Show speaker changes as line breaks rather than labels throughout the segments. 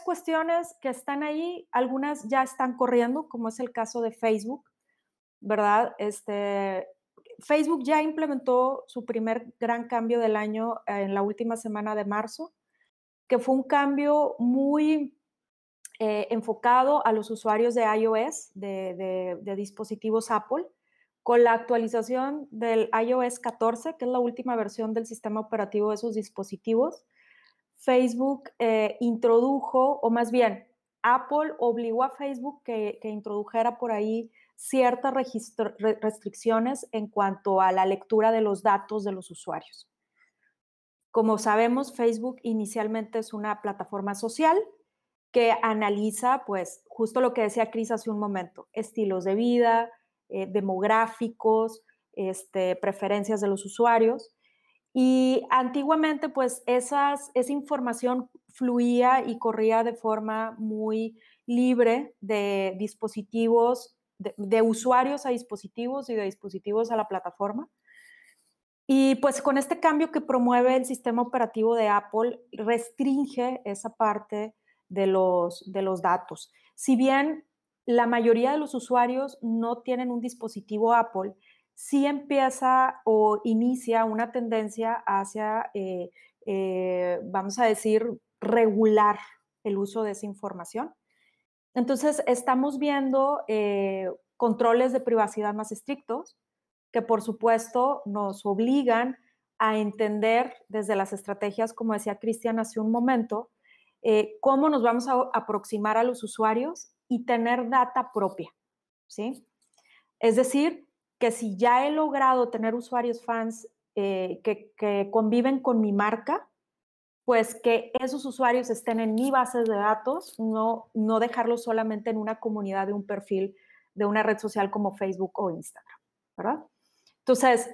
cuestiones que están ahí, algunas ya están corriendo, como es el caso de Facebook, ¿verdad? Este, Facebook ya implementó su primer gran cambio del año en la última semana de marzo, que fue un cambio muy eh, enfocado a los usuarios de iOS, de, dispositivos Apple, con la actualización del iOS 14, que es la última versión del sistema operativo de esos dispositivos. Facebook eh, introdujo, o más bien, Apple obligó a Facebook que, introdujera por ahí ciertas restricciones en cuanto a la lectura de los datos de los usuarios. Como sabemos, Facebook inicialmente es una plataforma social que analiza, pues, justo lo que decía Cris hace un momento, estilos de vida, eh, demográficos, este, preferencias de los usuarios. Y antiguamente, pues, esas, esa información fluía y corría de forma muy libre de dispositivos, de usuarios a dispositivos y de dispositivos a la plataforma. Y pues con este cambio que promueve el sistema operativo de Apple, restringe esa parte de los, de los datos. Si bien la mayoría de los usuarios no tienen un dispositivo Apple, sí empieza o inicia una tendencia hacia, eh, eh, vamos a decir, regular el uso de esa información. Entonces, estamos viendo eh, controles de privacidad más estrictos que, por supuesto, nos obligan a entender desde las estrategias, como decía Cristian hace un momento, cómo nos vamos a aproximar a los usuarios y tener data propia, ¿sí? Es decir, que si ya he logrado tener usuarios fans eh, que, conviven con mi marca, pues que esos usuarios estén en mi base de datos, no, no dejarlos solamente en una comunidad de un perfil de una red social como Facebook o Instagram, ¿verdad? Entonces,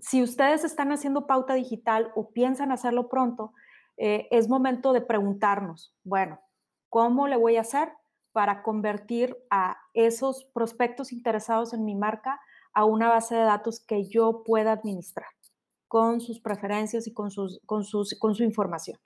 si ustedes están haciendo pauta digital o piensan hacerlo pronto, eh, es momento de preguntarnos, bueno, ¿cómo le voy a hacer para convertir a esos prospectos interesados en mi marca a una base de datos que yo pueda administrar con sus preferencias y con, sus, con, sus, con su información?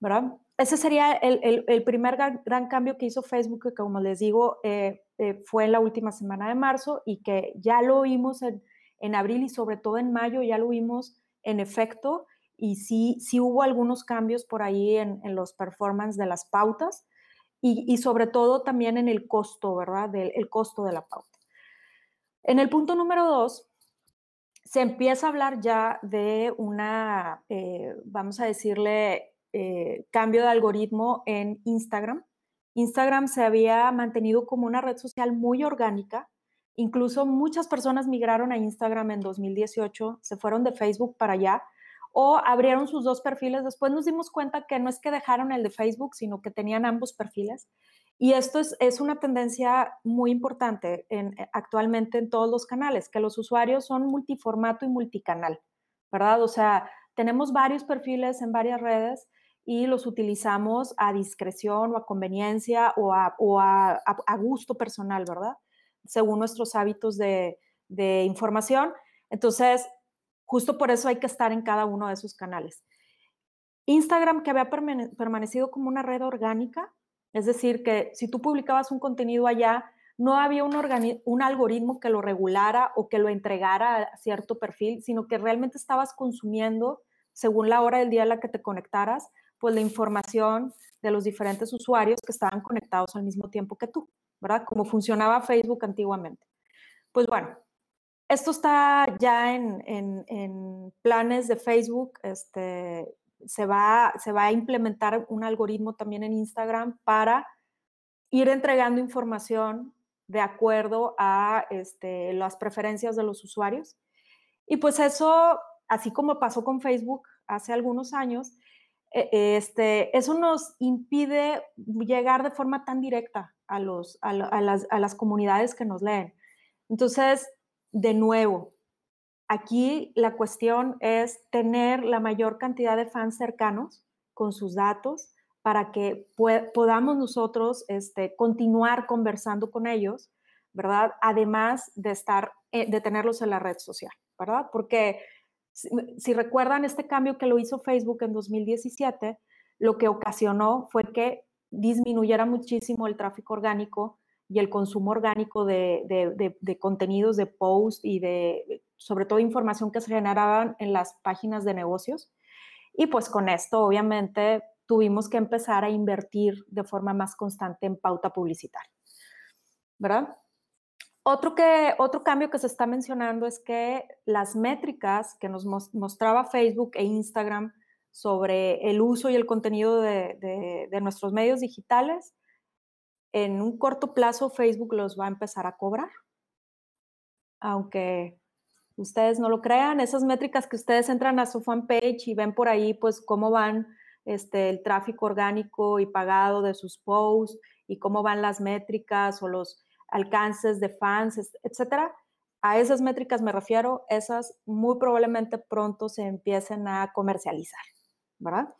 ¿verdad? Ese sería el, el, primer gran, cambio que hizo Facebook, que como les digo, eh, eh, fue en la última semana de marzo y que ya lo vimos en, en, abril y sobre todo en mayo, ya lo vimos en efecto y sí, sí hubo algunos cambios por ahí en, los performance de las pautas y, sobre todo también en el costo, ¿verdad? Del el costo de la pauta. En el punto número dos, se empieza a hablar ya de una, eh, vamos a decirle, eh, cambio de algoritmo en Instagram. Instagram se había mantenido como una red social muy orgánica. Incluso muchas personas migraron a Instagram en 2018, se fueron de Facebook para allá o abrieron sus dos perfiles. Después nos dimos cuenta que no es que dejaron el de Facebook, sino que tenían ambos perfiles. Y esto es, es una tendencia muy importante eh, actualmente en todos los canales, que los usuarios son multiformato y multicanal, ¿verdad? O sea, tenemos varios perfiles en varias redes y los utilizamos a discreción o a conveniencia o a, o a gusto personal, ¿verdad? Según nuestros hábitos de, de información. Entonces, Justo por eso hay que estar en cada uno de esos canales. Instagram, que había permanecido como una red orgánica, es decir, que si tú publicabas un contenido allá, no había un, algoritmo que lo regulara o que lo entregara a cierto perfil, sino que realmente estabas consumiendo, según la hora del día en la que te conectaras, pues la información de los diferentes usuarios que estaban conectados al mismo tiempo que tú, ¿verdad? Como funcionaba Facebook antiguamente. Pues bueno, esto está ya en, planes de Facebook. Este, se, va, se va a implementar un algoritmo también en Instagram para ir entregando información de acuerdo a este, las preferencias de los usuarios. Y pues eso, así como pasó con Facebook hace algunos años, e, este, eso nos impide llegar de forma tan directa a, los, a, las, a las comunidades que nos leen. Entonces, de nuevo, aquí la cuestión es tener la mayor cantidad de fans cercanos con sus datos para que podamos nosotros este, continuar conversando con ellos, ¿verdad? Además de estar, eh, de tenerlos en la red social, ¿verdad? Porque si, recuerdan este cambio que lo hizo Facebook en 2017, lo que ocasionó fue que disminuyera muchísimo el tráfico orgánico y el consumo orgánico de, de, contenidos, de post y de, sobre todo, información que se generaban en las páginas de negocios. Y pues con esto, obviamente, tuvimos que empezar a invertir de forma más constante en pauta publicitaria. ¿Verdad? Otro, que, otro cambio que se está mencionando es que las métricas que nos mostraba Facebook e Instagram sobre el uso y el contenido de, de, nuestros medios digitales, en un corto plazo Facebook los va a empezar a cobrar. Aunque ustedes no lo crean, esas métricas que ustedes entran a su fanpage y ven por ahí, pues cómo van este, el tráfico orgánico y pagado de sus posts y cómo van las métricas o los alcances de fans, etcétera. A esas métricas me refiero, esas muy probablemente pronto se empiecen a comercializar. ¿verdad?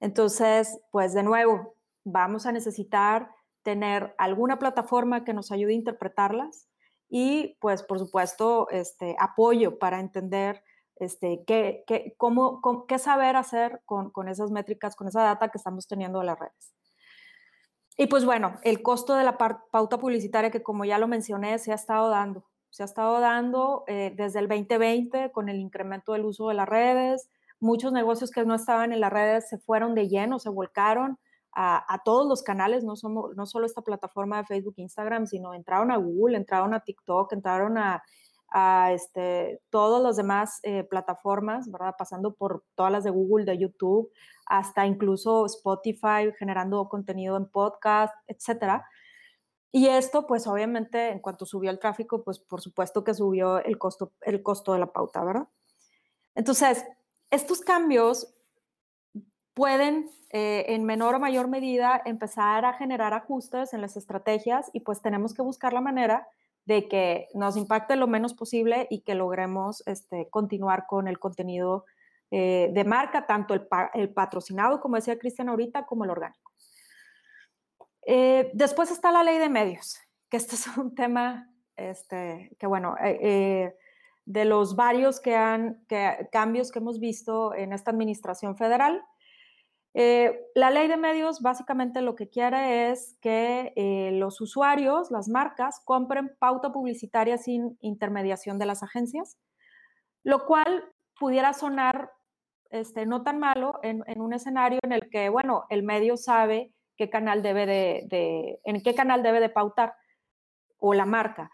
Entonces, pues de nuevo, vamos a necesitar tener alguna plataforma que nos ayude a interpretarlas y pues por supuesto este apoyo para entender este, qué, qué, cómo, qué saber hacer con, con, esas métricas, con esa data que estamos teniendo de las redes. Y pues bueno, el costo de la pauta publicitaria que como ya lo mencioné se ha estado dando, se ha estado dando eh, desde el 2020 con el incremento del uso de las redes, muchos negocios que no estaban en las redes se fueron de lleno, se volcaron a, todos los canales, no, somos, no solo esta plataforma de Facebook, Instagram, sino entraron a Google, entraron a TikTok, entraron a, este, todas las demás eh, plataformas, ¿verdad? Pasando por todas las de Google, de YouTube, hasta incluso Spotify, generando contenido en podcast, etcétera. Y esto, pues obviamente, en cuanto subió el tráfico, pues por supuesto que subió el costo, el costo de la pauta, ¿verdad? Entonces, estos cambios pueden eh, en menor o mayor medida empezar a generar ajustes en las estrategias y pues tenemos que buscar la manera de que nos impacte lo menos posible y que logremos este, continuar con el contenido eh, de marca, tanto el, patrocinado, como decía Cristian ahorita, como el orgánico. Eh, después está la ley de medios, que este es un tema este, que, bueno, de los varios que han, cambios que hemos visto en esta administración federal. Eh, la ley de medios básicamente lo que quiere es que eh, los usuarios, las marcas, compren pauta publicitaria sin intermediación de las agencias, lo cual pudiera sonar este, no tan malo en, un escenario en el que, bueno, el medio sabe qué canal debe de, en qué canal debe de pautar o la marca.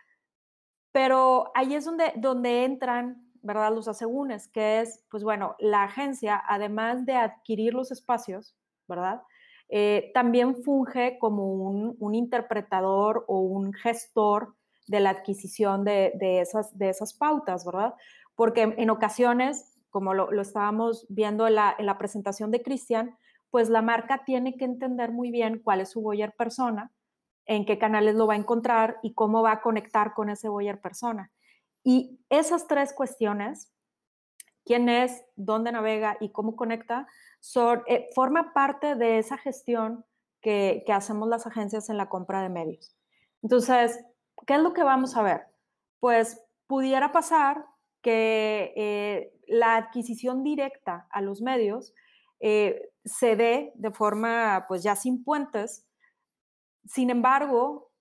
Pero ahí es donde, donde entran, ¿verdad? Los asegúnes, que es, pues bueno, la agencia, además de adquirir los espacios, ¿verdad? Eh, también funge como un, interpretador o un gestor de la adquisición de, esas, de esas pautas, ¿verdad? Porque en ocasiones, como lo, estábamos viendo en la, en la presentación de Cristian, pues la marca tiene que entender muy bien cuál es su buyer persona, en qué canales lo va a encontrar y cómo va a conectar con ese buyer persona. Y esas tres cuestiones, quién es, dónde navega y cómo conecta, eh, forma parte de esa gestión que, hacemos las agencias en la compra de medios. Entonces, ¿qué es lo que vamos a ver? Pues pudiera pasar que eh, la adquisición directa a los medios eh, se dé de forma, pues ya sin puentes, sin embargo,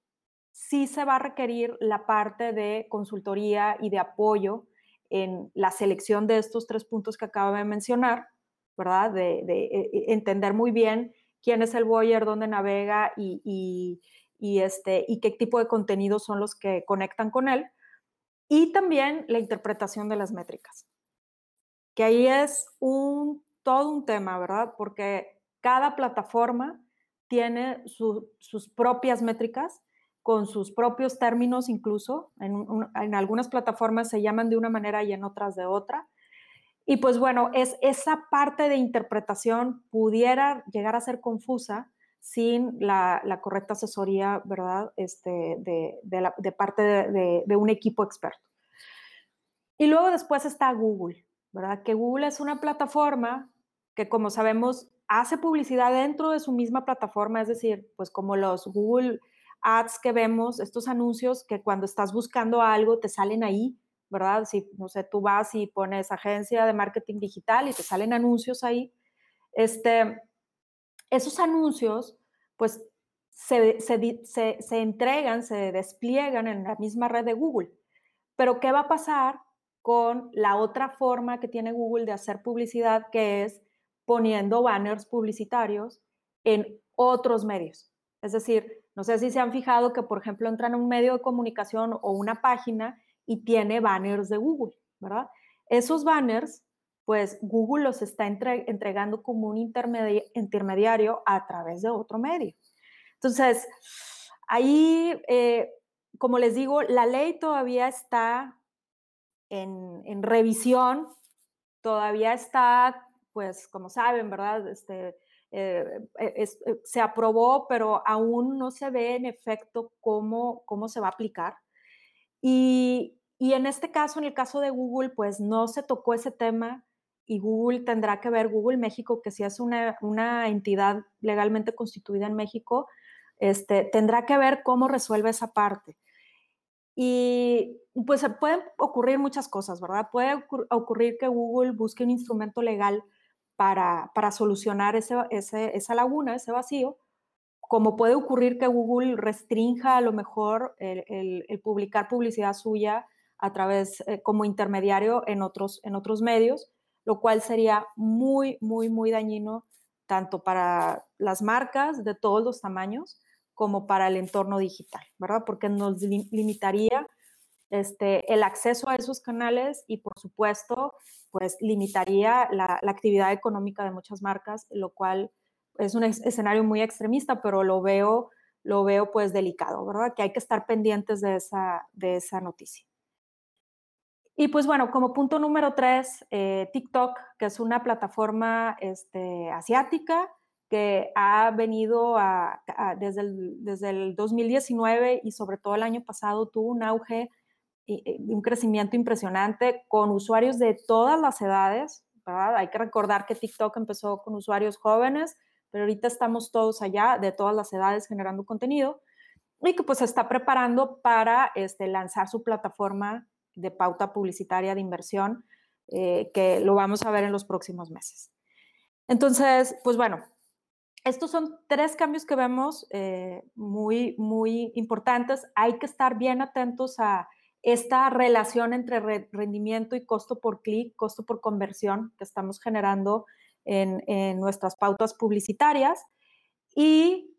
sí se va a requerir la parte de consultoría y de apoyo en la selección de estos tres puntos que acabo de mencionar, ¿verdad? De, eh, eh, entender muy bien quién es el buyer, dónde navega y, este, y qué tipo de contenidos son los que conectan con él. Y también la interpretación de las métricas, que ahí es un, todo un tema, ¿verdad? Porque cada plataforma tiene sus propias métricas, con sus propios términos incluso. En, algunas plataformas se llaman de una manera y en otras de otra. Y pues bueno, es, esa parte de interpretación pudiera llegar a ser confusa sin la, correcta asesoría, ¿verdad? Este, de, parte de, de un equipo experto. Y luego después está Google, ¿verdad? Que Google es una plataforma que como sabemos hace publicidad dentro de su misma plataforma, es decir, pues como los Google Ads que vemos, estos anuncios que cuando estás buscando algo te salen ahí, ¿verdad? Si, no sé, tú vas y pones agencia de marketing digital y te salen anuncios ahí, este, esos anuncios pues se, se, entregan, se despliegan en la misma red de Google. Pero ¿qué va a pasar con la otra forma que tiene Google de hacer publicidad, que es poniendo banners publicitarios en otros medios? Es decir, no sé si se han fijado que, por ejemplo, entran a un medio de comunicación o una página y tiene banners de Google, ¿verdad? Esos banners, pues Google los está entregando como un intermediario a través de otro medio. Entonces, ahí, eh, como les digo, la ley todavía está en, revisión, todavía está, pues, como saben, ¿verdad? Este, eh, eh, se aprobó, pero aún no se ve en efecto cómo, cómo se va a aplicar. Y, y en este caso, en el caso de Google, pues no se tocó ese tema y Google tendrá que ver, Google México, que si es una, una entidad legalmente constituida en México, este, tendrá que ver cómo resuelve esa parte. Y pues pueden ocurrir muchas cosas, ¿verdad? Puede ocurrir que Google busque un instrumento legal para, para solucionar ese, ese, esa laguna, ese vacío, como puede ocurrir que Google restrinja a lo mejor el, el publicar publicidad suya a través eh, como intermediario en otros, en otros medios, lo cual sería muy, muy, muy dañino tanto para las marcas de todos los tamaños como para el entorno digital, ¿verdad? Porque nos limitaría este, el acceso a esos canales y, por supuesto, pues limitaría la, actividad económica de muchas marcas, lo cual es un escenario muy extremista, pero lo veo, lo veo pues delicado, ¿verdad? Que hay que estar pendientes de esa, de esa noticia. Y pues bueno, como punto número tres, eh, TikTok, que es una plataforma este, asiática que ha venido a, desde, el, desde, el, 2019 y sobre todo el año pasado tuvo un auge un crecimiento impresionante con usuarios de todas las edades. Hay que recordar que TikTok empezó con usuarios jóvenes, pero ahorita estamos todos allá de todas las edades generando contenido y que pues se está preparando para este, lanzar su plataforma de pauta publicitaria de inversión, eh, que lo vamos a ver en los próximos meses. Entonces, pues bueno, estos son tres cambios que vemos eh, muy, muy importantes. Hay que estar bien atentos a esta relación entre rendimiento y costo por clic, costo por conversión que estamos generando en, nuestras pautas publicitarias. Y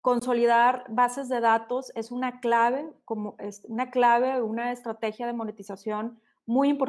consolidar bases de datos es una clave, como es una clave, una estrategia de monetización muy importante